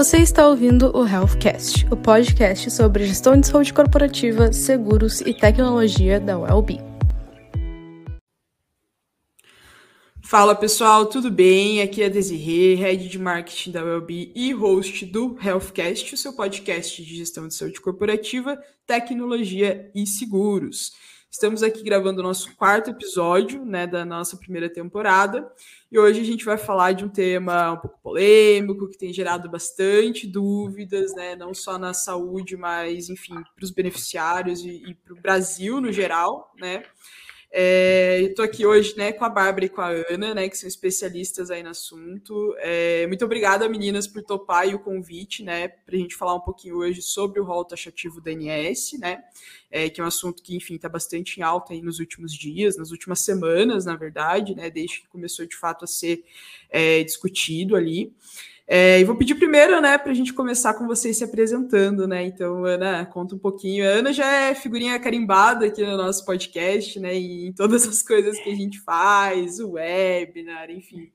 Você está ouvindo o Healthcast, o podcast sobre gestão de saúde corporativa, seguros e tecnologia da Wellbe. Fala pessoal, tudo bem? Aqui é a Desirê, Head de Marketing da Wellbe e host do Healthcast, o seu podcast de gestão de saúde corporativa, tecnologia e seguros. Estamos aqui gravando o nosso quarto episódio né, da nossa primeira temporada. E hoje a gente vai falar de um tema um pouco polêmico, que tem gerado bastante dúvidas, né, não só na saúde, mas, enfim, para os beneficiários e, e para o Brasil no geral, né? É, Estou aqui hoje né, com a Bárbara e com a Ana, né, que são especialistas aí no assunto. É, muito obrigada, meninas, por topar o convite, né, para a gente falar um pouquinho hoje sobre o rol taxativo da ANS, né, é, que é um assunto que, enfim, está bastante em alta aí nos últimos dias, nas últimas semanas, na verdade, né, desde que começou de fato a ser é, discutido ali. É, e vou pedir primeiro, né, para a gente começar com vocês se apresentando, né? Então, Ana, conta um pouquinho. A Ana já é figurinha carimbada aqui no nosso podcast, né? E em todas as coisas que a gente faz, o webinar, enfim.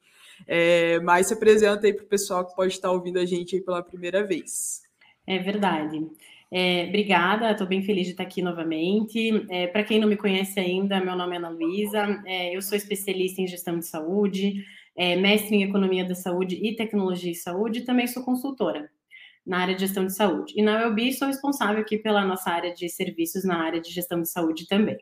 É, mas se apresenta aí para o pessoal que pode estar ouvindo a gente aí pela primeira vez. É verdade. É, obrigada, estou bem feliz de estar aqui novamente. É, para quem não me conhece ainda, meu nome é Ana Luísa, é, eu sou especialista em gestão de saúde, é, mestre em Economia da Saúde e Tecnologia e Saúde, e também sou consultora na área de gestão de saúde. E na UELB sou responsável aqui pela nossa área de serviços na área de gestão de saúde também.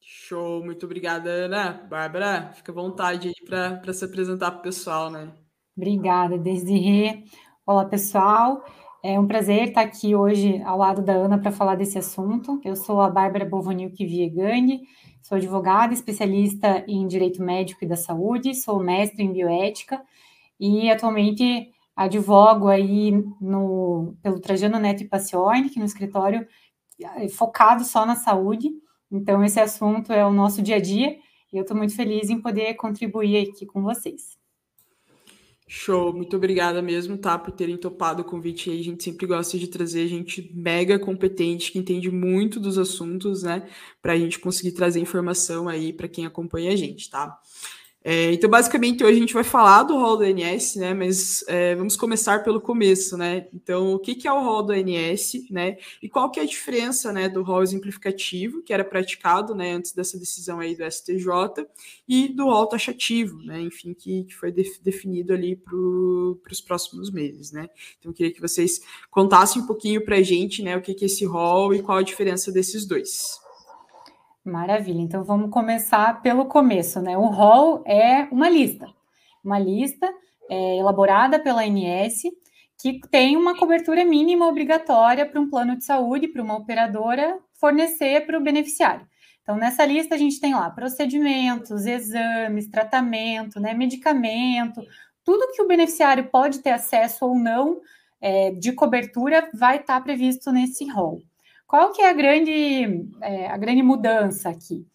Show, muito obrigada, Ana. Bárbara, fica à vontade aí para se apresentar para o pessoal, né? Obrigada, Desirê. Olá, pessoal. É um prazer estar aqui hoje ao lado da Ana para falar desse assunto. Eu sou a Bárbara Bovonilk Viegani, Sou advogada, especialista em direito médico e da saúde, sou mestre em bioética e atualmente advogo aí no, pelo Trajano Neto e Paciornik, no escritório eh, focado só na saúde. Então, esse assunto é o nosso dia a dia e eu estou muito feliz em poder contribuir aqui com vocês. Show, muito obrigada mesmo, tá, por terem topado o convite aí. A gente sempre gosta de trazer gente mega competente que entende muito dos assuntos, né, para a gente conseguir trazer informação aí para quem acompanha a gente, tá? É, então, basicamente, hoje a gente vai falar do rol do ANS, né? Mas é, vamos começar pelo começo, né? Então, o que, que é o rol do ANS, né? E qual que é a diferença, né, do rol exemplificativo, que era praticado, né, antes dessa decisão aí do STJ, e do rol taxativo, né? Enfim, que, que foi def, definido ali para os próximos meses, né? Então, eu queria que vocês contassem um pouquinho para a gente, né, o que, que é esse rol e qual a diferença desses dois. Maravilha. Então vamos começar pelo começo, né? O rol é uma lista, uma lista é, elaborada pela ANS que tem uma cobertura mínima obrigatória para um plano de saúde, para uma operadora fornecer para o beneficiário. Então, nessa lista a gente tem lá procedimentos, exames, tratamento, né, medicamento, tudo que o beneficiário pode ter acesso ou não é, de cobertura vai estar previsto nesse rol. Qual que é a grande, é, a grande mudança aqui?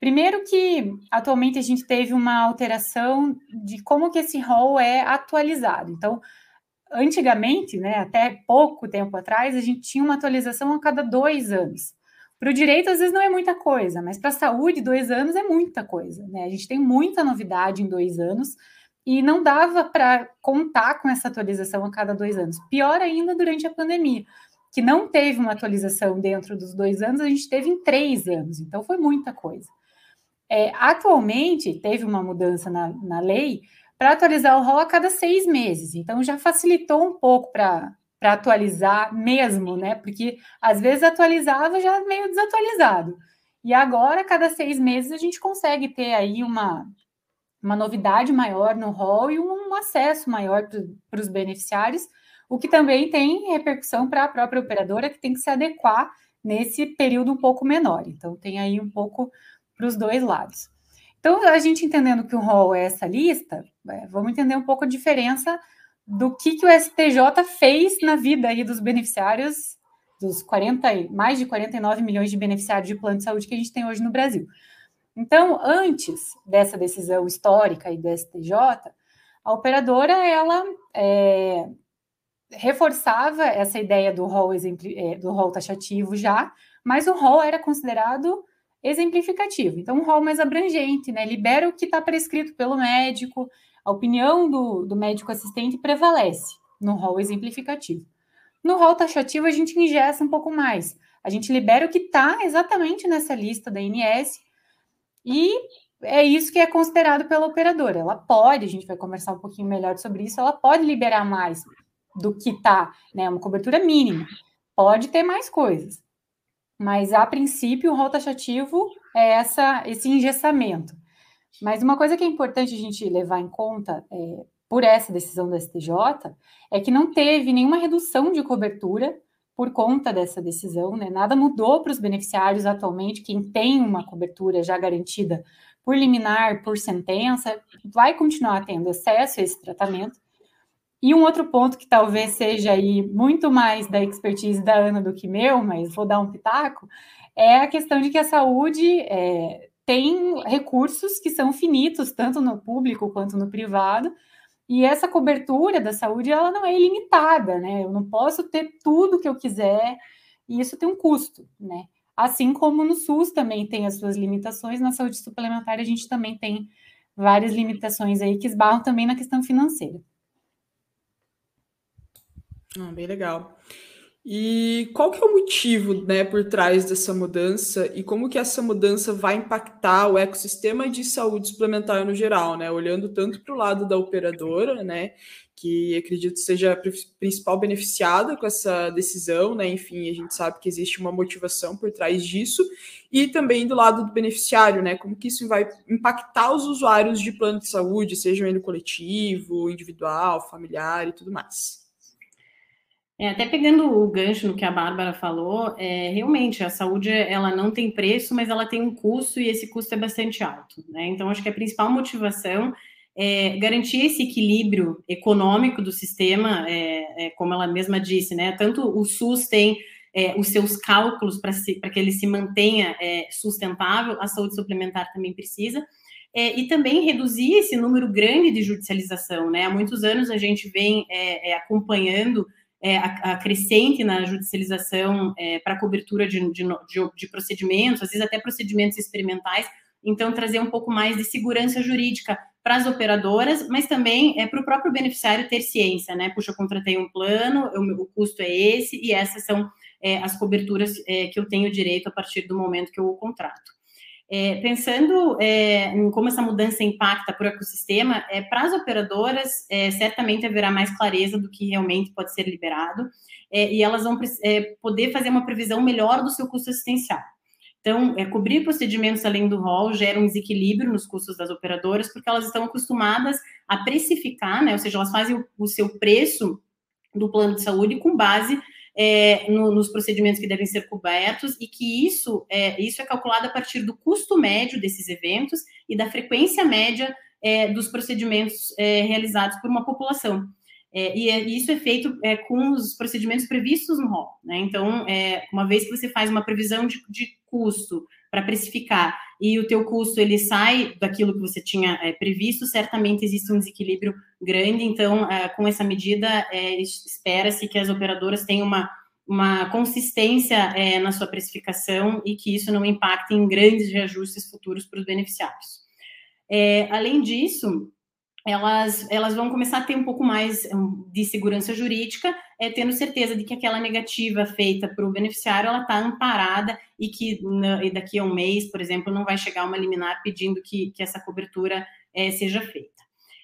Primeiro que atualmente a gente teve uma alteração de como que esse rol é atualizado. Então, antigamente, né, até pouco tempo atrás, a gente tinha uma atualização a cada dois anos. Para o direito, às vezes, não é muita coisa, mas para a saúde, dois anos é muita coisa. Né? A gente tem muita novidade em dois anos e não dava para contar com essa atualização a cada dois anos. Pior ainda durante a pandemia que não teve uma atualização dentro dos dois anos, a gente teve em três anos, então foi muita coisa. É, atualmente, teve uma mudança na, na lei para atualizar o rol a cada seis meses, então já facilitou um pouco para atualizar mesmo, né? Porque às vezes atualizava já meio desatualizado. E agora, a cada seis meses, a gente consegue ter aí uma, uma novidade maior no rol e um, um acesso maior para os beneficiários o que também tem repercussão para a própria operadora, que tem que se adequar nesse período um pouco menor. Então, tem aí um pouco para os dois lados. Então, a gente entendendo que o rol é essa lista, é, vamos entender um pouco a diferença do que, que o STJ fez na vida aí dos beneficiários, dos 40, mais de 49 milhões de beneficiários de plano de saúde que a gente tem hoje no Brasil. Então, antes dessa decisão histórica e do STJ, a operadora ela é, reforçava essa ideia do rol, é, do rol taxativo já, mas o rol era considerado exemplificativo. Então, um rol mais abrangente, né? Libera o que está prescrito pelo médico, a opinião do, do médico assistente prevalece no rol exemplificativo. No rol taxativo, a gente ingessa um pouco mais. A gente libera o que está exatamente nessa lista da INS e é isso que é considerado pela operadora. Ela pode, a gente vai conversar um pouquinho melhor sobre isso, ela pode liberar mais do que está, né? Uma cobertura mínima. Pode ter mais coisas. Mas, a princípio, o rol taxativo é essa, esse engessamento. Mas uma coisa que é importante a gente levar em conta é, por essa decisão do STJ é que não teve nenhuma redução de cobertura por conta dessa decisão, né? Nada mudou para os beneficiários atualmente, quem tem uma cobertura já garantida por liminar, por sentença, vai continuar tendo acesso a esse tratamento. E um outro ponto que talvez seja aí muito mais da expertise da Ana do que meu, mas vou dar um pitaco, é a questão de que a saúde é, tem recursos que são finitos, tanto no público quanto no privado, e essa cobertura da saúde, ela não é ilimitada, né? Eu não posso ter tudo que eu quiser, e isso tem um custo, né? Assim como no SUS também tem as suas limitações, na saúde suplementar a gente também tem várias limitações aí que esbarram também na questão financeira. Ah, bem legal. E qual que é o motivo, né, por trás dessa mudança e como que essa mudança vai impactar o ecossistema de saúde suplementar no geral, né? Olhando tanto para o lado da operadora, né, que acredito seja a principal beneficiada com essa decisão, né? Enfim, a gente sabe que existe uma motivação por trás disso, e também do lado do beneficiário, né? Como que isso vai impactar os usuários de plano de saúde, sejam ele coletivo, individual, familiar e tudo mais. É, até pegando o gancho no que a Bárbara falou, é, realmente a saúde ela não tem preço, mas ela tem um custo e esse custo é bastante alto. Né? Então, acho que a principal motivação é garantir esse equilíbrio econômico do sistema, é, é, como ela mesma disse, né? Tanto o SUS tem é, os seus cálculos para que ele se mantenha é, sustentável, a saúde suplementar também precisa. É, e também reduzir esse número grande de judicialização. Né? Há muitos anos a gente vem acompanhando é, a, a, crescente na judicialização é, para cobertura de, de, de, de, procedimentos, às vezes até procedimentos experimentais, então trazer um pouco mais de segurança jurídica para as operadoras, mas também é para o próprio beneficiário ter ciência, né? Puxa, eu contratei um plano, eu, o custo é esse, e essas são é, as coberturas é, que eu tenho direito a partir do momento que eu o contrato. É, pensando é, em como essa mudança impacta para o ecossistema, é, para as operadoras, é, certamente haverá mais clareza do que realmente pode ser liberado, é, e elas vão é, poder fazer uma previsão melhor do seu custo assistencial. Então, cobrir procedimentos além do rol gera um desequilíbrio nos custos das operadoras, porque elas estão acostumadas a precificar, né, ou seja, elas fazem o, o seu preço do plano de saúde com base é, no, nos procedimentos que devem ser cobertos e que isso é, isso é calculado a partir do custo médio desses eventos e da frequência média é, dos procedimentos é, realizados por uma população. É, e, é, isso é feito com os procedimentos previstos no rol. Né? Então, uma vez que você faz uma previsão de, de custo para precificar e o teu custo ele sai daquilo que você tinha é, previsto, certamente existe um desequilíbrio grande. Então, é, com essa medida, é, espera-se que as operadoras tenham uma, uma consistência na sua precificação e que isso não impacte em grandes reajustes futuros para os beneficiários. Além disso, elas, elas vão começar a ter um pouco mais de segurança jurídica, é, tendo certeza de que aquela negativa feita para o beneficiário ela está amparada e que e daqui a um mês, por exemplo, não vai chegar uma liminar pedindo que, que essa cobertura é, seja feita.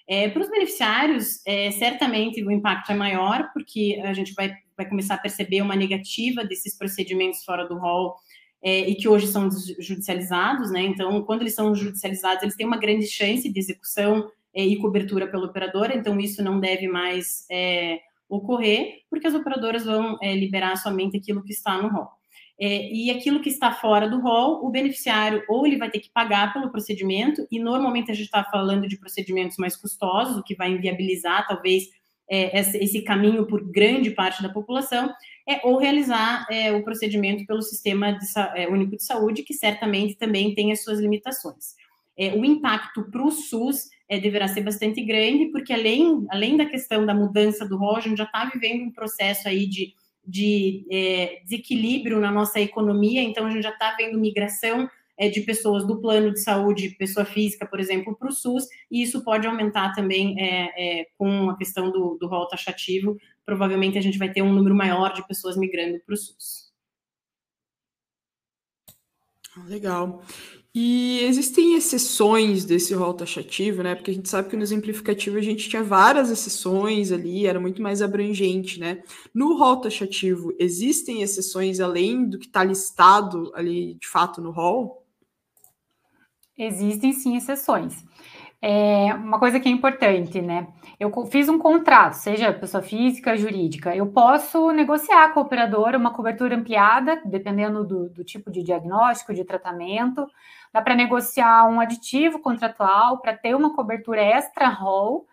É, para os beneficiários, é, certamente o impacto é maior, porque a gente vai, vai começar a perceber uma negativa desses procedimentos fora do rol é, e que hoje são judicializados, né? Então, quando eles são judicializados, eles têm uma grande chance de execução e cobertura pela operadora, então isso não deve mais é, ocorrer, porque as operadoras vão é, liberar somente aquilo que está no rol. É, e aquilo que está fora do rol, o beneficiário ou ele vai ter que pagar pelo procedimento, e normalmente a gente está falando de procedimentos mais custosos, o que vai inviabilizar talvez é, esse caminho por grande parte da população, é, ou realizar é, o procedimento pelo Sistema de, é, Único de Saúde, que certamente também tem as suas limitações. É, o impacto para o SUS é, deverá ser bastante grande, porque além, além da questão da mudança do rol, a gente já está vivendo um processo aí de, de é, desequilíbrio na nossa economia, então a gente já está vendo migração é, de pessoas do plano de saúde, pessoa física, por exemplo, para o SUS, e isso pode aumentar também é, é, com a questão do, do rol taxativo. Provavelmente a gente vai ter um número maior de pessoas migrando para o SUS. Legal. E existem exceções desse rol taxativo, né? Porque a gente sabe que no exemplificativo a gente tinha várias exceções ali, era muito mais abrangente, né? No rol taxativo, existem exceções além do que está listado ali de fato no rol? Existem sim exceções. É uma coisa que é importante, né? Eu fiz um contrato, seja pessoa física, jurídica, eu posso negociar com a operadora uma cobertura ampliada, dependendo do, do tipo de diagnóstico, de tratamento. Dá para negociar um aditivo contratual para ter uma cobertura extra rol.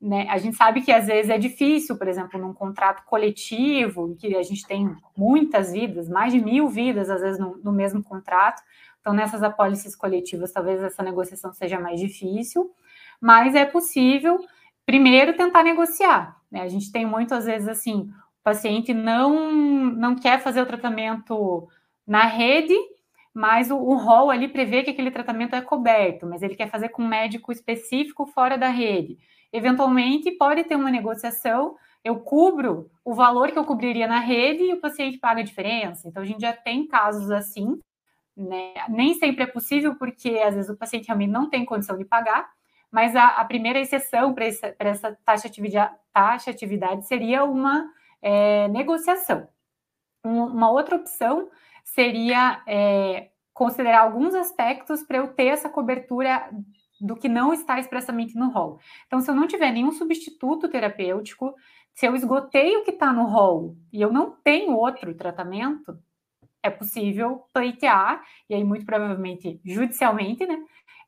Né? A gente sabe que às vezes é difícil, por exemplo, num contrato coletivo, em que a gente tem muitas vidas, mais de mil vidas, às vezes, no, no mesmo contrato. Então, nessas apólices coletivas, talvez essa negociação seja mais difícil, mas é possível, primeiro, tentar negociar. Né? A gente tem muitas vezes assim, o paciente não, não quer fazer o tratamento na rede, mas o, o rol ali prevê que aquele tratamento é coberto, mas ele quer fazer com um médico específico fora da rede. Eventualmente, pode ter uma negociação, eu cubro o valor que eu cobriria na rede e o paciente paga a diferença. Então, a gente já tem casos assim, né? Nem sempre é possível, porque às vezes o paciente realmente não tem condição de pagar, mas a, a primeira exceção para essa, essa taxa, atividade, taxa atividade seria uma é, negociação. Um, uma outra opção seria é, considerar alguns aspectos para eu ter essa cobertura do que não está expressamente no rol. Então, se eu não tiver nenhum substituto terapêutico, se eu esgotei o que está no rol e eu não tenho outro tratamento, é possível pleitear, e aí muito provavelmente judicialmente, né,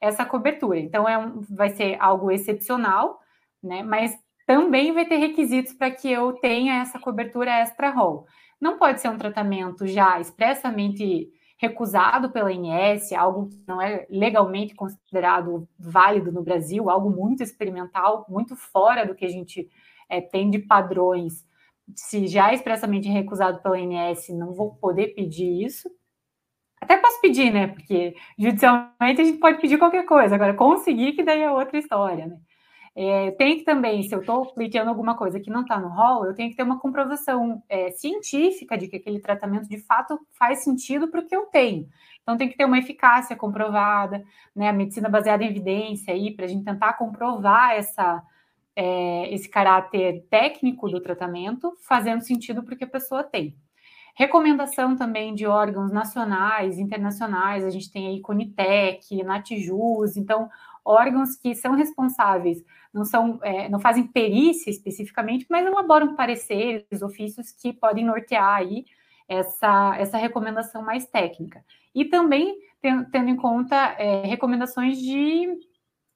essa cobertura. Então, é um, vai ser algo excepcional, né, mas também vai ter requisitos para que eu tenha essa cobertura extra-rol. Não pode ser um tratamento já expressamente recusado pela INS, algo que não é legalmente considerado válido no Brasil, algo muito experimental, muito fora do que a gente é, tem de padrões se já é expressamente recusado pela INS, não vou poder pedir isso. Até posso pedir, né? Porque judicialmente a gente pode pedir qualquer coisa. Agora, conseguir que daí é outra história, né? É, tem que também, se eu estou pleiteando alguma coisa que não está no rol, eu tenho que ter uma comprovação é, científica de que aquele tratamento de fato faz sentido para o que eu tenho. Então tem que ter uma eficácia comprovada, né? A medicina baseada em evidência aí, para a gente tentar comprovar essa, é, esse caráter técnico do tratamento, fazendo sentido para o que a pessoa tem. Recomendação também de órgãos nacionais, internacionais, a gente tem aí Conitec, Natijus, então órgãos que são responsáveis, não são, é, não fazem perícia especificamente, mas elaboram pareceres, ofícios que podem nortear aí essa, essa recomendação mais técnica. E também tendo em conta é, recomendações de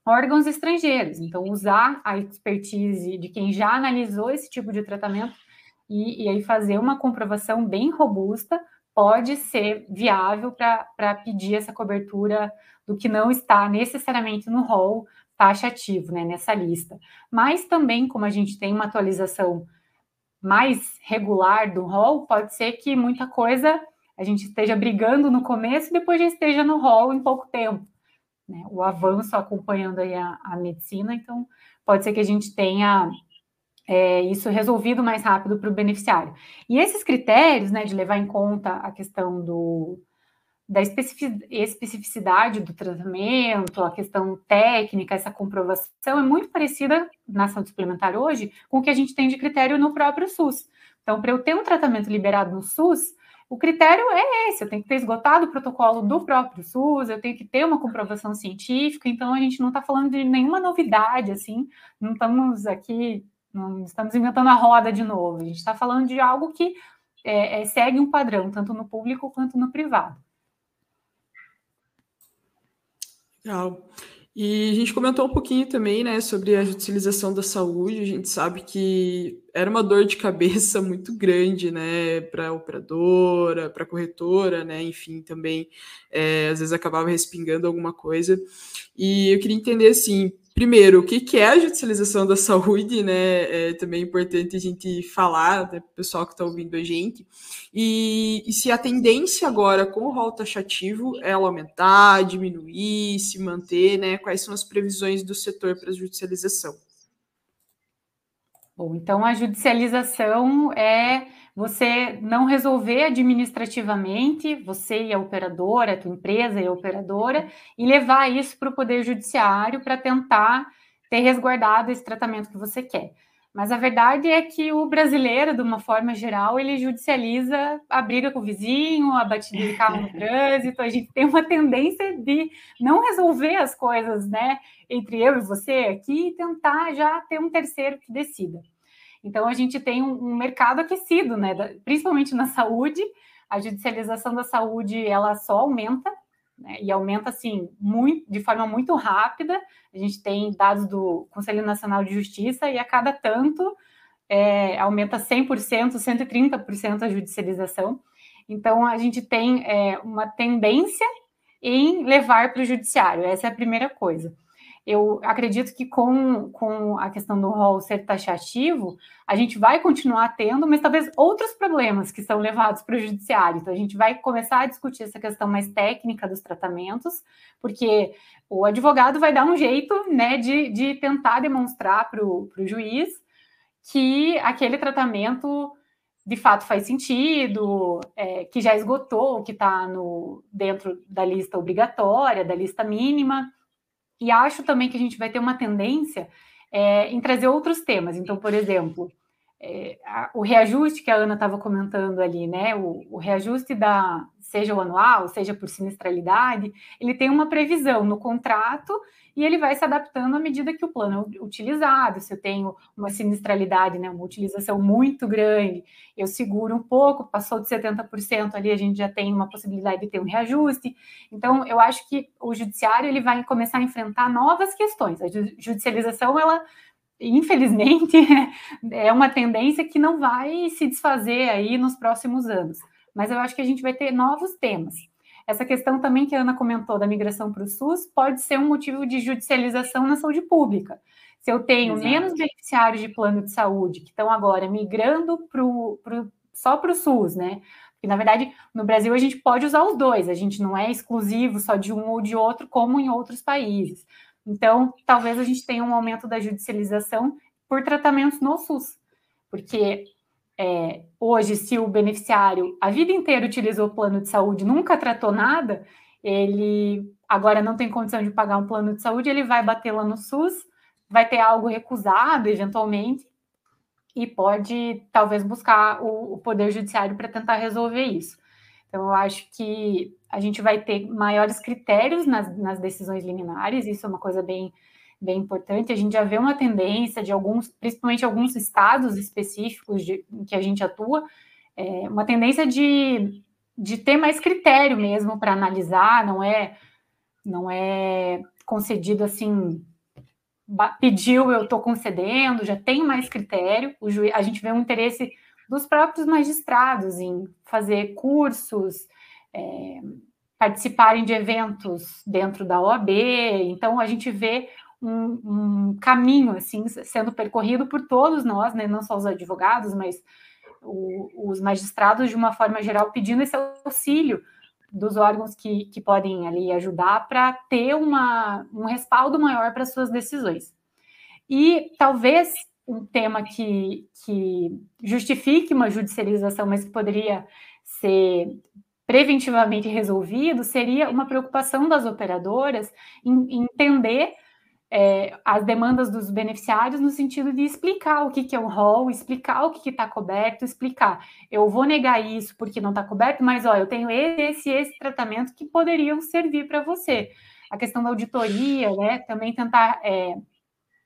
órgãos estrangeiros. Então, usar a expertise de quem já analisou esse tipo de tratamento e, e aí fazer uma comprovação bem robusta pode ser viável para pedir essa cobertura do que não está necessariamente no rol taxativo, né, nessa lista. Mas também, como a gente tem uma atualização mais regular do rol, pode ser que muita coisa a gente esteja brigando no começo e depois já esteja no rol em pouco tempo né, o avanço acompanhando aí a, a, medicina, então pode ser que a gente tenha é, isso resolvido mais rápido para o beneficiário. E esses critérios, né, de levar em conta a questão do, da especificidade do tratamento, a questão técnica, essa comprovação é muito parecida na saúde suplementar hoje com o que a gente tem de critério no próprio SUS. Então, para eu ter um tratamento liberado no SUS, o critério é esse, eu tenho que ter esgotado o protocolo do próprio SUS, eu tenho que ter uma comprovação científica, então a gente não está falando de nenhuma novidade, assim, não estamos aqui, não estamos inventando a roda de novo, a gente está falando de algo que é, é, segue um padrão, tanto no público quanto no privado. Legal. E a gente comentou um pouquinho também, né, sobre a judicialização da saúde. A gente sabe que era uma dor de cabeça muito grande, né, para operadora, para corretora, né, enfim, também é, às vezes acabava respingando alguma coisa. E eu queria entender, assim, primeiro, o que, é a judicialização da saúde, né? É também importante a gente falar, né, pessoal que está ouvindo a gente, e, e, se a tendência agora com o rol taxativo é ela aumentar, diminuir, se manter, né? Quais são as previsões do setor para a judicialização? Bom, então a judicialização é você não resolver administrativamente, você e a operadora, a tua empresa e a operadora, e levar isso para o Poder Judiciário para tentar ter resguardado esse tratamento que você quer. Mas a verdade é que o brasileiro, de uma forma geral, ele judicializa a briga com o vizinho, a batida de carro no trânsito. A gente tem uma tendência de não resolver as coisas, né, entre eu e você aqui e tentar já ter um terceiro que decida. Então, a gente tem um, um mercado aquecido, né? principalmente na saúde. A judicialização da saúde ela só aumenta, né? e aumenta assim muito, de forma muito rápida. A gente tem dados do Conselho Nacional de Justiça e a cada tanto é, aumenta 100%, 130% a judicialização. Então, a gente tem é, uma tendência em levar para o judiciário, essa é a primeira coisa eu acredito que com, com a questão do rol ser taxativo, a gente vai continuar tendo, mas talvez outros problemas que são levados para o judiciário. Então, a gente vai começar a discutir essa questão mais técnica dos tratamentos, porque o advogado vai dar um jeito né, de, de tentar demonstrar para o juiz que aquele tratamento de fato faz sentido, é, que já esgotou, que está dentro da lista obrigatória, da lista mínima. E acho também que a gente vai ter uma tendência é, em trazer outros temas. Então, por exemplo, é, a, o reajuste que a Ana estava comentando ali, né? O, o, reajuste da, seja o anual, seja por sinistralidade, ele tem uma previsão no contrato e ele vai se adaptando à medida que o plano é utilizado. Se eu tenho uma sinistralidade, né, uma utilização muito grande, eu seguro um pouco, passou de 70% ali, a gente já tem uma possibilidade de ter um reajuste. Então, eu acho que o judiciário ele vai começar a enfrentar novas questões. A judicialização, ela infelizmente, é uma tendência que não vai se desfazer aí nos próximos anos. Mas eu acho que a gente vai ter novos temas. Essa questão também que a Ana comentou da migração para o SUS pode ser um motivo de judicialização na saúde pública. Se eu tenho Exato. menos beneficiários de plano de saúde que estão agora migrando pro, pro, só para o SUS, né? Porque, na verdade, no Brasil a gente pode usar os dois, a gente não é exclusivo só de um ou de outro, como em outros países. Então, talvez a gente tenha um aumento da judicialização por tratamentos no SUS, porque é, hoje, se o beneficiário a vida inteira utilizou o plano de saúde, nunca tratou nada, ele agora não tem condição de pagar um plano de saúde, ele vai bater lá no SUS, vai ter algo recusado eventualmente e pode talvez buscar o, o Poder Judiciário para tentar resolver isso. Então, eu acho que a gente vai ter maiores critérios nas, nas decisões liminares, isso é uma coisa bem bem importante. A gente já vê uma tendência de alguns, principalmente alguns estados específicos de, em que a gente atua, é, uma tendência de, de ter mais critério mesmo para analisar, não é não é concedido assim, pediu, eu estou concedendo, já tem mais critério. O juiz, a gente vê um interesse dos próprios magistrados em fazer cursos, é, participarem de eventos dentro da OAB. Então, a gente vê um, um, caminho assim sendo percorrido por todos nós, né, não só os advogados, mas o, os magistrados de uma forma geral pedindo esse auxílio dos órgãos que, que podem ali ajudar para ter uma, um respaldo maior para suas decisões. E talvez um tema que, que justifique uma judicialização, mas que poderia ser preventivamente resolvido, seria uma preocupação das operadoras em, em entender é, as demandas dos beneficiários no sentido de explicar o que, que é um rol, explicar o que está coberto, explicar. Eu vou negar isso porque não está coberto, mas ó, eu tenho esse esse tratamento que poderiam servir para você. A questão da auditoria, né? Também tentar é,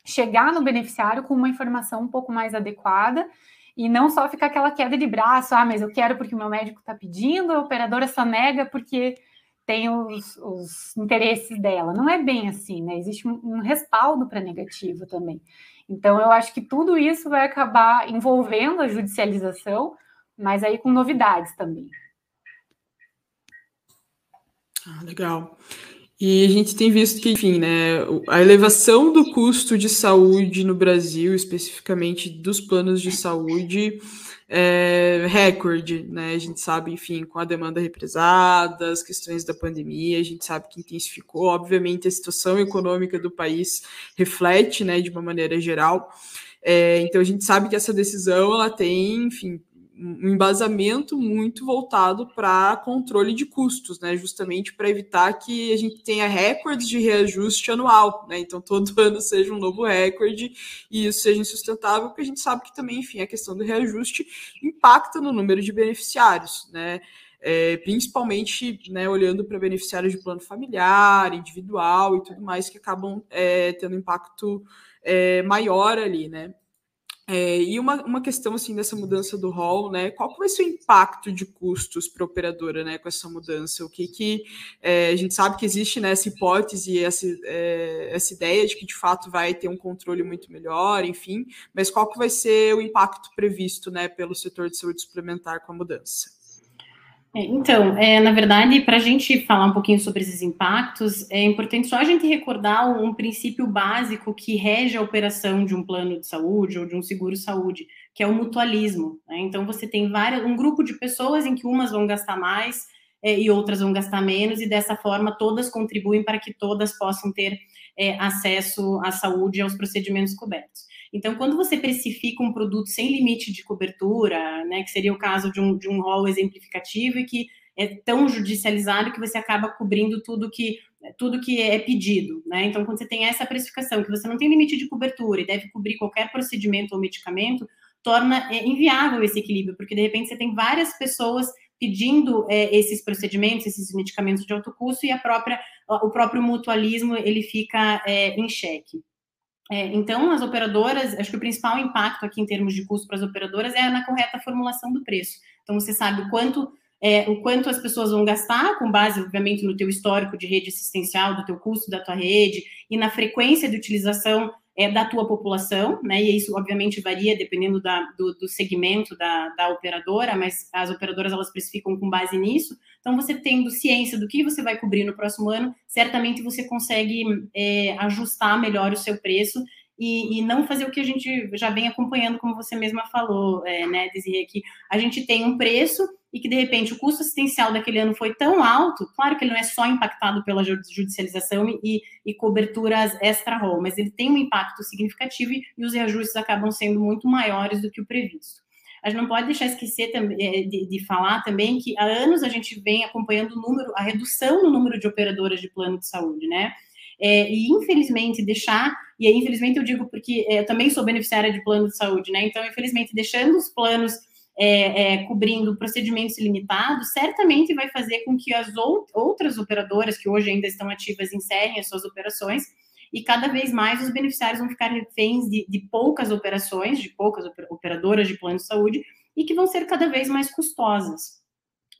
chegar no beneficiário com uma informação um pouco mais adequada e não só ficar aquela queda de braço, ah, mas eu quero porque o meu médico está pedindo, a operadora só nega porque tem os, os, interesses dela. Não é bem assim, né? Existe um, um respaldo para negativo também. Então, eu acho que tudo isso vai acabar envolvendo a judicialização, mas aí com novidades também. Ah, legal. E a gente tem visto que, enfim, né, a elevação do custo de saúde no Brasil, especificamente dos planos de saúde, é recorde, né? A gente sabe, enfim, com a demanda represada, as questões da pandemia, a gente sabe que intensificou. Obviamente, a situação econômica do país reflete, né, de uma maneira geral. É, então, a gente sabe que essa decisão ela tem, enfim, um embasamento muito voltado para controle de custos, né? Justamente para evitar que a gente tenha recordes de reajuste anual, né? Então todo ano seja um novo recorde e isso seja insustentável, porque a gente sabe que também, enfim, a questão do reajuste impacta no número de beneficiários, né? É, principalmente né, olhando para beneficiários de plano familiar, individual e tudo mais, que acabam é, tendo impacto é, maior ali, né? É, e uma, uma questão assim dessa mudança do rol, né? Qual vai ser o impacto de custos para a operadora, né, com essa mudança? O que que é, a gente sabe que existe né, hipótese, essa, é, essa ideia de que de fato vai ter um controle muito melhor, enfim, mas qual que vai ser o impacto previsto, né, pelo setor de saúde suplementar com a mudança? É, então, é, na verdade, para a gente falar um pouquinho sobre esses impactos, é importante só a gente recordar um, princípio básico que rege a operação de um plano de saúde ou de um seguro-saúde, que é o mutualismo. Né? Então, você tem várias, um grupo de pessoas em que umas vão gastar mais é, e outras vão gastar menos, e dessa forma todas contribuem para que todas possam ter é, acesso à saúde e aos procedimentos cobertos. Então, quando você precifica um produto sem limite de cobertura, né, que seria o caso de um, de um rol exemplificativo e que é tão judicializado que você acaba cobrindo tudo que tudo que é pedido, né? Então, quando você tem essa precificação, que você não tem limite de cobertura e deve cobrir qualquer procedimento ou medicamento, torna é, inviável esse equilíbrio, porque de repente você tem várias pessoas pedindo é, esses procedimentos, esses medicamentos de alto custo e a própria, o próprio mutualismo ele fica é, em xeque. É, então, as operadoras, acho que o principal impacto aqui em termos de custo para as operadoras é na correta formulação do preço. Então, você sabe o quanto, é, o quanto as pessoas vão gastar, com base, obviamente, no teu histórico de rede assistencial, do teu custo da tua rede e na frequência de utilização é, da tua população, né? E isso, obviamente, varia dependendo da, do, do segmento da, da operadora, mas as operadoras elas precificam com base nisso. Então, você tendo ciência do que você vai cobrir no próximo ano, certamente você consegue é, ajustar melhor o seu preço e, e, não fazer o que a gente já vem acompanhando, como você mesma falou, é, né, Desirê, que a gente tem um preço e que, de repente, o custo assistencial daquele ano foi tão alto, claro que ele não é só impactado pela judicialização e, e coberturas extra-rol, mas ele tem um impacto significativo e, e os reajustes acabam sendo muito maiores do que o previsto. A gente não pode deixar esquecer é, de, de, falar também que há anos a gente vem acompanhando o número, a redução no número de operadoras de plano de saúde, né? É, e infelizmente deixar, e aí infelizmente eu digo porque é, eu também sou beneficiária de plano de saúde, né? Então, infelizmente, deixando os planos é, é, cobrindo procedimentos limitados, certamente vai fazer com que as out outras operadoras que hoje ainda estão ativas encerrem as suas operações e cada vez mais os beneficiários vão ficar reféns de, de poucas operações, de poucas operadoras de plano de saúde, e que vão ser cada vez mais custosas.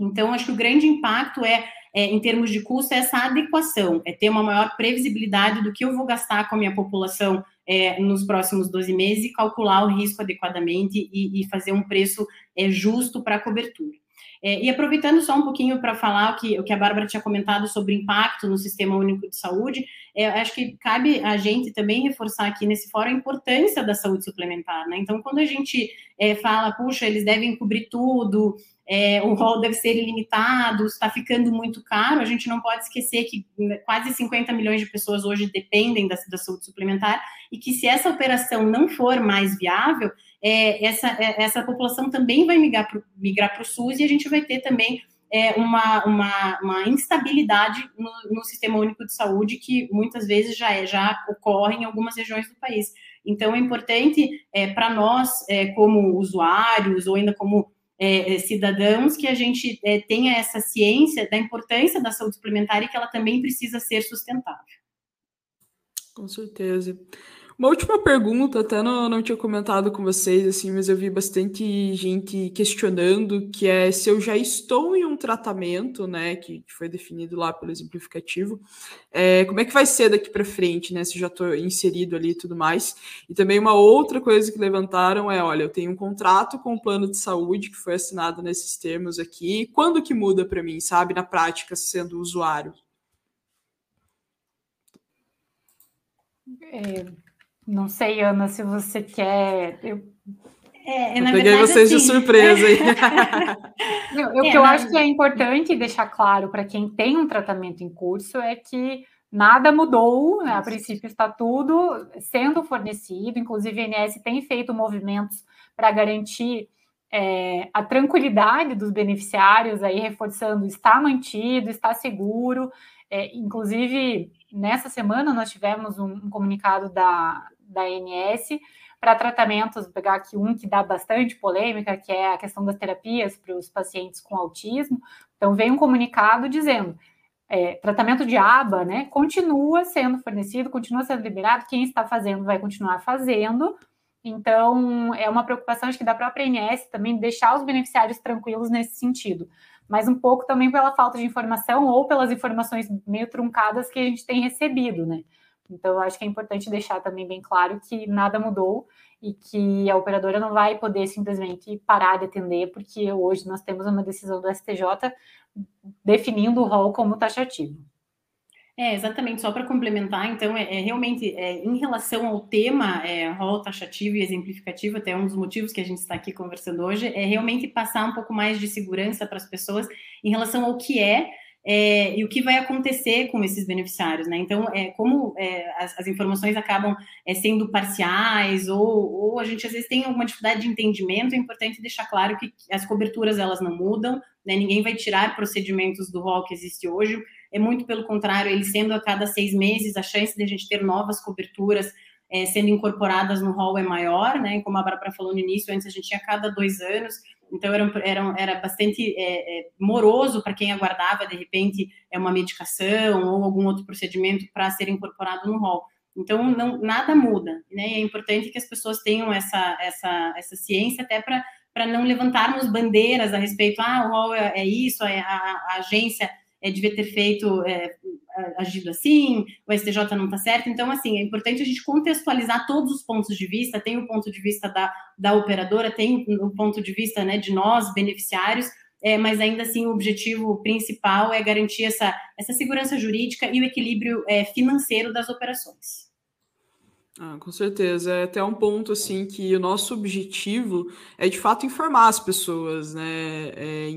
Então, acho que o grande impacto é, é, em termos de custo, é essa adequação, é ter uma maior previsibilidade do que eu vou gastar com a minha população é, nos próximos 12 meses e calcular o risco adequadamente e, e fazer um preço é, justo para a cobertura. É, e aproveitando só um pouquinho para falar o que, o que a Bárbara tinha comentado sobre o impacto no Sistema Único de Saúde, é, acho que cabe a gente também reforçar aqui nesse fórum a importância da saúde suplementar, né? Então, quando a gente é, fala, puxa, eles devem cobrir tudo, é, o rol deve ser ilimitado, está ficando muito caro, a gente não pode esquecer que quase 50 milhões de pessoas hoje dependem da, da saúde suplementar e que se essa operação não for mais viável, é, essa, é, essa população também vai migrar para o SUS e a gente vai ter também é, uma, uma, uma, instabilidade no, no, sistema único de saúde que muitas vezes já, é, já ocorre em algumas regiões do país. Então, é importante é, para nós, é, como usuários ou ainda como é, cidadãos, que a gente tenha essa ciência da importância da saúde suplementar e que ela também precisa ser sustentável. Com certeza. Uma última pergunta, até não, não tinha comentado com vocês, assim, mas eu vi bastante gente questionando que é se eu já estou em um tratamento, né, que, foi definido lá pelo exemplificativo, é, como é que vai ser daqui para frente, né, se já estou inserido ali e tudo mais. E também uma outra coisa que levantaram é, olha, eu tenho um contrato com o plano de saúde que foi assinado nesses termos aqui, quando que muda para mim, sabe, na prática, sendo usuário? É, não sei, Ana, se você quer. Eu... É, eu peguei verdade, vocês assim... de surpresa aí. o é, que eu acho que é importante deixar claro para quem tem um tratamento em curso é que nada mudou, né? a princípio está tudo sendo fornecido, inclusive a INS tem feito movimentos para garantir é, a tranquilidade dos beneficiários, aí reforçando, está mantido, está seguro. É, inclusive, nessa semana nós tivemos um, um comunicado da, da ANS para tratamentos, vou pegar aqui um que dá bastante polêmica, que é a questão das terapias para os pacientes com autismo. Então, vem um comunicado dizendo é, tratamento de aba, né, continua sendo fornecido, continua sendo liberado, quem está fazendo vai continuar fazendo, então, é uma preocupação, acho que da própria INS também deixar os beneficiários tranquilos nesse sentido, mas um pouco também pela falta de informação ou pelas informações meio truncadas que a gente tem recebido, né? Então, acho que é importante deixar também bem claro que nada mudou e que a operadora não vai poder simplesmente parar de atender, porque hoje nós temos uma decisão do STJ definindo o rol como taxativo. É, exatamente, só para complementar, então, é, é realmente, é, em relação ao tema é, rol taxativo e exemplificativo, até um dos motivos que a gente está aqui conversando hoje, é realmente passar um pouco mais de segurança para as pessoas em relação ao que é, é, e o que vai acontecer com esses beneficiários, né? Então, é, como é, as, as, informações acabam é, sendo parciais ou, ou, a gente às vezes tem alguma dificuldade de entendimento, é importante deixar claro que as coberturas elas não mudam, né? Ninguém vai tirar procedimentos do rol que existe hoje é muito pelo contrário, ele sendo a cada seis meses, a chance de a gente ter novas coberturas é, sendo incorporadas no hall é maior, né? Como a Bárbara falou no início, antes a gente tinha a cada dois anos, então era, era, era bastante é, é, moroso para quem aguardava, de repente, é uma medicação ou algum outro procedimento para ser incorporado no hall. Então, não, nada muda, né? E é importante que as pessoas tenham essa, essa, essa ciência até para para não levantarmos bandeiras a respeito, ah, o hall é, é isso, é a, a agência é, devia ter feito, é, agido assim, o STJ não está certo. Então, assim, é importante a gente contextualizar todos os pontos de vista. Tem o ponto de vista da, da operadora, tem o ponto de vista né, de nós, beneficiários, é, mas ainda assim o objetivo principal é garantir essa, essa segurança jurídica e o equilíbrio é, financeiro das operações. Ah, com certeza. É até um ponto assim que o nosso objetivo é de fato informar as pessoas, né? É,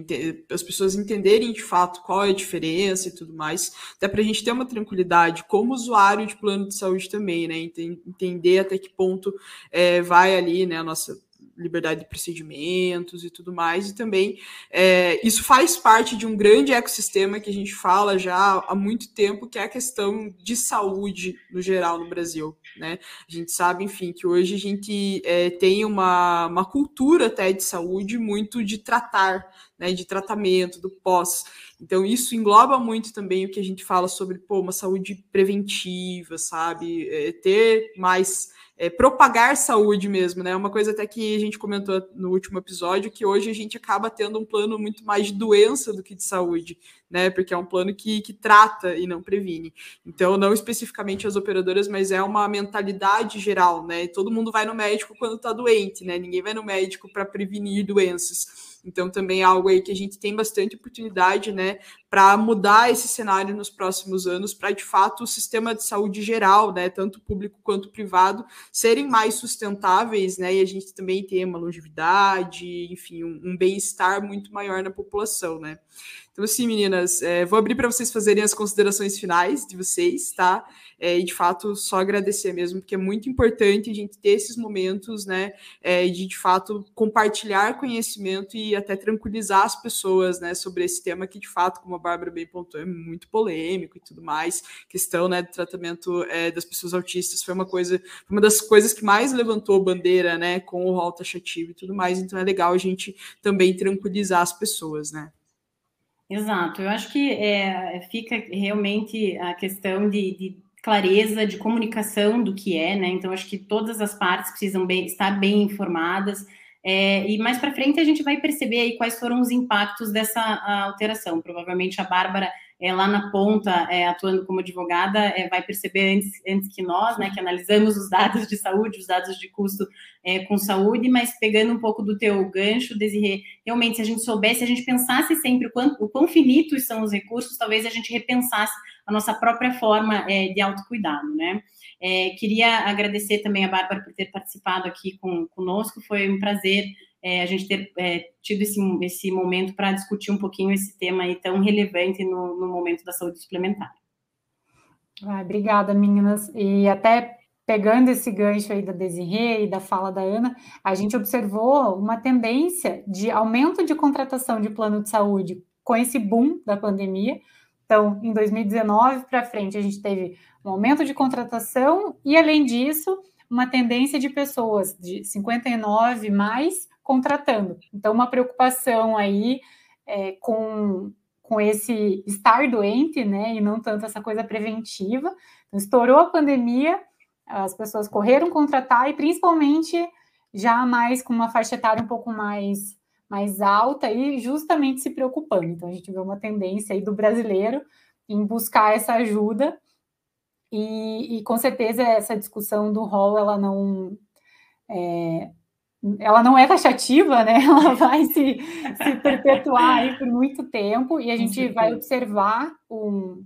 as pessoas entenderem de fato qual é a diferença e tudo mais, até para a gente ter uma tranquilidade como usuário de plano de saúde também, né? Entender até que ponto é, vai ali, né, a nossa liberdade de procedimentos e tudo mais, e também é, isso faz parte de um grande ecossistema que a gente fala já há muito tempo, que é a questão de saúde no geral no Brasil, né? A gente sabe, enfim, que hoje a gente é, tem uma, uma cultura até de saúde muito de tratar, né, de tratamento, do pós. Então, isso engloba muito também o que a gente fala sobre pô, uma saúde preventiva, sabe? É, ter mais é, propagar saúde mesmo, né? Uma coisa até que a gente comentou no último episódio, que hoje a gente acaba tendo um plano muito mais de doença do que de saúde, né? Porque é um plano que, que trata e não previne. Então, não especificamente as operadoras, mas é uma mentalidade geral, né? Todo mundo vai no médico quando está doente, né? Ninguém vai no médico para prevenir doenças. Então, também é algo aí que a gente tem bastante oportunidade, né, para mudar esse cenário nos próximos anos, para de fato o sistema de saúde geral, né, tanto público quanto privado, serem mais sustentáveis, né, e a gente também ter uma longevidade, enfim, um, um bem-estar muito maior na população, né. Então, assim, meninas, é, vou abrir para vocês fazerem as considerações finais de vocês, tá? É, e de fato, só agradecer mesmo, porque é muito importante a gente ter esses momentos, né? É, de de fato compartilhar conhecimento e até tranquilizar as pessoas, né? Sobre esse tema que, de fato, como a Bárbara bem pontuou, é muito polêmico e tudo mais. Questão, né, do tratamento é, das pessoas autistas foi uma coisa, foi uma das coisas que mais levantou bandeira, né? Com o rol taxativo e tudo mais. Então, é legal a gente também tranquilizar as pessoas, né? Exato, eu acho que é, fica realmente a questão de, de, clareza, de comunicação do que é, né? Então, acho que todas as partes precisam bem, estar bem informadas. É, e mais para frente a gente vai perceber aí quais foram os impactos dessa alteração. Provavelmente a Bárbara é, lá na ponta, é, atuando como advogada, é, vai perceber antes, antes que nós, né, que analisamos os dados de saúde, os dados de custo é, com saúde, mas pegando um pouco do teu gancho, Desirê, realmente, se a gente soubesse, se a gente pensasse sempre o, quanto, o quão finitos são os recursos, talvez a gente repensasse a nossa própria forma é, de autocuidado, né? É, queria agradecer também a Bárbara por ter participado aqui com, conosco, foi um prazer é, a gente ter é, tido esse, esse momento para discutir um pouquinho esse tema aí tão relevante no, no momento da saúde suplementar. Ah, obrigada, meninas. E até pegando esse gancho aí da Desirê e da fala da Ana, a gente observou uma tendência de aumento de contratação de plano de saúde com esse boom da pandemia. Então, em 2019 para frente, a gente teve um aumento de contratação e, além disso, uma tendência de pessoas de 59 mais contratando. Então, uma preocupação aí é, com, com esse estar doente, né, e não tanto essa coisa preventiva. Então, estourou a pandemia, as pessoas correram contratar e principalmente já mais com uma faixa etária um pouco mais mais alta e justamente se preocupando. Então a gente vê uma tendência aí do brasileiro em buscar essa ajuda e, e com certeza essa discussão do rol ela não é, ela não é taxativa, né? Ela vai se, se perpetuar aí por muito tempo e a gente vai observar um,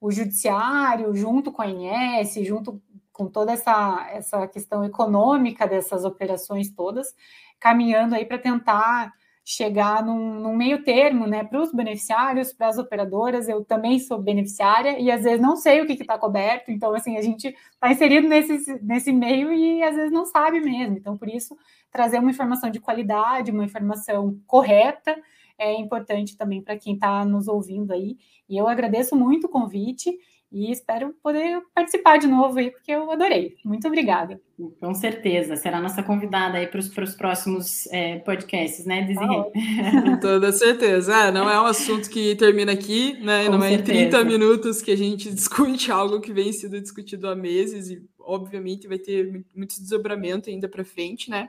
o judiciário junto com a INS, junto com toda essa, essa questão econômica dessas operações todas, caminhando aí para tentar chegar num, num, meio termo, né, para os beneficiários, para as operadoras. Eu também sou beneficiária e às vezes não sei o que está coberto, então assim a gente está inserido nesse, nesse meio e às vezes não sabe mesmo. Então, por isso, trazer uma informação de qualidade, uma informação correta é importante também para quem está nos ouvindo aí. E eu agradeço muito o convite e espero poder participar de novo aí, porque eu adorei. Muito obrigada. Com certeza, será nossa convidada aí para os próximos é, podcasts, né, Desirê? Com toda certeza. É, não é um assunto que termina aqui, né? Com não certeza. é em 30 minutos que a gente discute algo que vem sendo discutido há meses e, obviamente, vai ter muito desdobramento ainda para frente, né?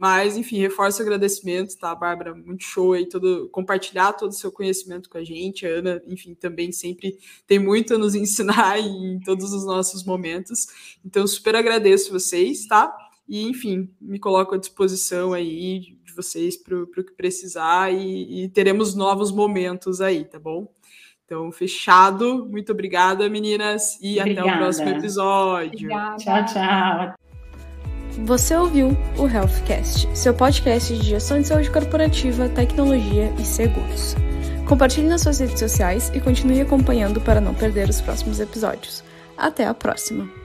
Mas, enfim, reforço o agradecimento, tá, Bárbara? Muito show aí, todo, compartilhar todo o seu conhecimento com a gente. A Ana, enfim, também sempre tem muito a nos ensinar em todos os nossos momentos. Então, super agradeço vocês, tá? E, enfim, me coloco à disposição aí de vocês para o que precisar e, e teremos novos momentos aí, tá bom? Então, fechado. Muito obrigada, meninas, e obrigada. até o próximo episódio. Obrigada. Tchau, tchau. Você ouviu o Healthcast, seu podcast de gestão de saúde corporativa, tecnologia e seguros. Compartilhe nas suas redes sociais e continue acompanhando para não perder os próximos episódios. Até a próxima!